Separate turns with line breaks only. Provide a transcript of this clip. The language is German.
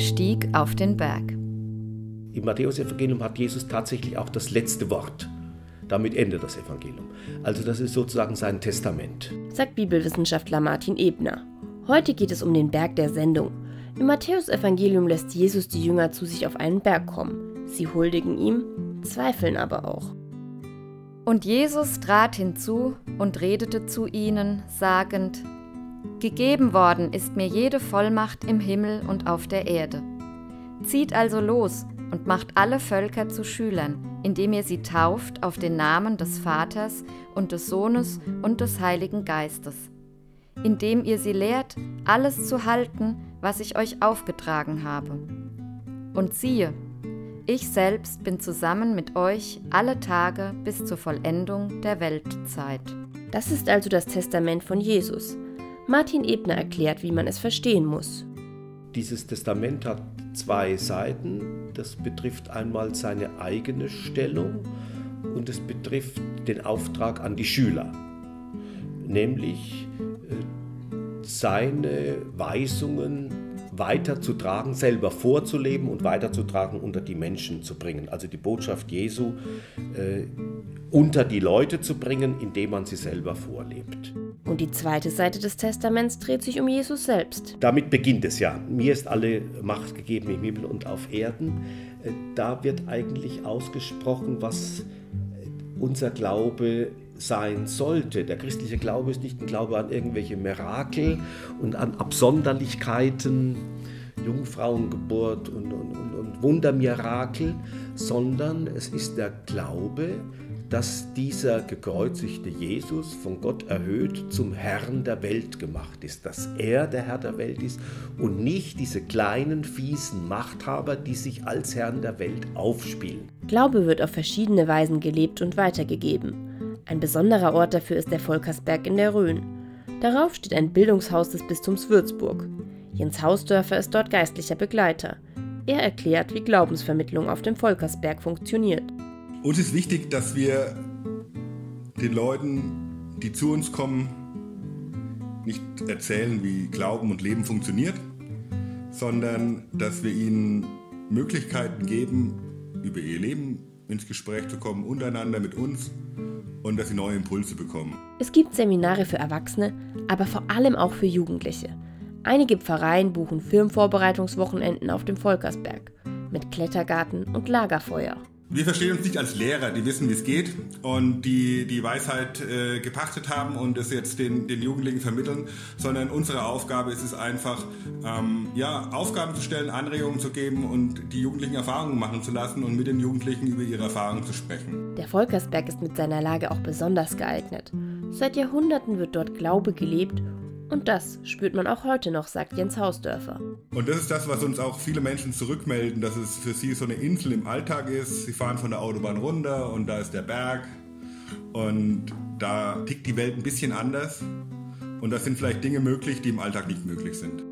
stieg auf den Berg.
Im Matthäusevangelium hat Jesus tatsächlich auch das letzte Wort. Damit endet das Evangelium. Also das ist sozusagen sein Testament.
Sagt Bibelwissenschaftler Martin Ebner. Heute geht es um den Berg der Sendung. Im Matthäusevangelium lässt Jesus die Jünger zu sich auf einen Berg kommen. Sie huldigen ihm, zweifeln aber auch.
Und Jesus trat hinzu und redete zu ihnen, sagend, Gegeben worden ist mir jede Vollmacht im Himmel und auf der Erde. Zieht also los und macht alle Völker zu Schülern, indem ihr sie tauft auf den Namen des Vaters und des Sohnes und des Heiligen Geistes, indem ihr sie lehrt, alles zu halten, was ich euch aufgetragen habe. Und siehe, ich selbst bin zusammen mit euch alle Tage bis zur Vollendung der Weltzeit.
Das ist also das Testament von Jesus. Martin Ebner erklärt, wie man es verstehen muss.
Dieses Testament hat zwei Seiten. Das betrifft einmal seine eigene Stellung und es betrifft den Auftrag an die Schüler, nämlich äh, seine Weisungen weiterzutragen, selber vorzuleben und weiterzutragen, unter die Menschen zu bringen. Also die Botschaft Jesu äh, unter die Leute zu bringen, indem man sie selber vorlebt.
Und die zweite Seite des Testaments dreht sich um Jesus selbst.
Damit beginnt es ja. Mir ist alle Macht gegeben im Himmel und auf Erden. Äh, da wird eigentlich ausgesprochen, was unser Glaube sein sollte. Der christliche Glaube ist nicht ein Glaube an irgendwelche Mirakel und an Absonderlichkeiten, Jungfrauengeburt und, und, und, und Wundermirakel, sondern es ist der Glaube, dass dieser gekreuzigte Jesus von Gott erhöht zum Herrn der Welt gemacht ist, dass er der Herr der Welt ist und nicht diese kleinen, fiesen Machthaber, die sich als Herrn der Welt aufspielen.
Glaube wird auf verschiedene Weisen gelebt und weitergegeben. Ein besonderer Ort dafür ist der Volkersberg in der Rhön. Darauf steht ein Bildungshaus des Bistums Würzburg. Jens Hausdörfer ist dort geistlicher Begleiter. Er erklärt, wie Glaubensvermittlung auf dem Volkersberg funktioniert.
Uns ist wichtig, dass wir den Leuten, die zu uns kommen, nicht erzählen, wie Glauben und Leben funktioniert, sondern dass wir ihnen Möglichkeiten geben, über ihr Leben ins Gespräch zu kommen, untereinander mit uns und dass sie neue Impulse bekommen.
Es gibt Seminare für Erwachsene, aber vor allem auch für Jugendliche. Einige Pfarreien buchen Firmenvorbereitungswochenenden auf dem Volkersberg mit Klettergarten und Lagerfeuer.
Wir verstehen uns nicht als Lehrer, die wissen, wie es geht und die die Weisheit äh, gepachtet haben und es jetzt den, den Jugendlichen vermitteln, sondern unsere Aufgabe ist es einfach, ähm, ja, Aufgaben zu stellen, Anregungen zu geben und die Jugendlichen Erfahrungen machen zu lassen und mit den Jugendlichen über ihre Erfahrungen zu sprechen.
Der Volkersberg ist mit seiner Lage auch besonders geeignet. Seit Jahrhunderten wird dort Glaube gelebt und das spürt man auch heute noch, sagt Jens Hausdörfer.
Und das ist das, was uns auch viele Menschen zurückmelden, dass es für sie so eine Insel im Alltag ist. Sie fahren von der Autobahn runter und da ist der Berg und da tickt die Welt ein bisschen anders. Und da sind vielleicht Dinge möglich, die im Alltag nicht möglich sind.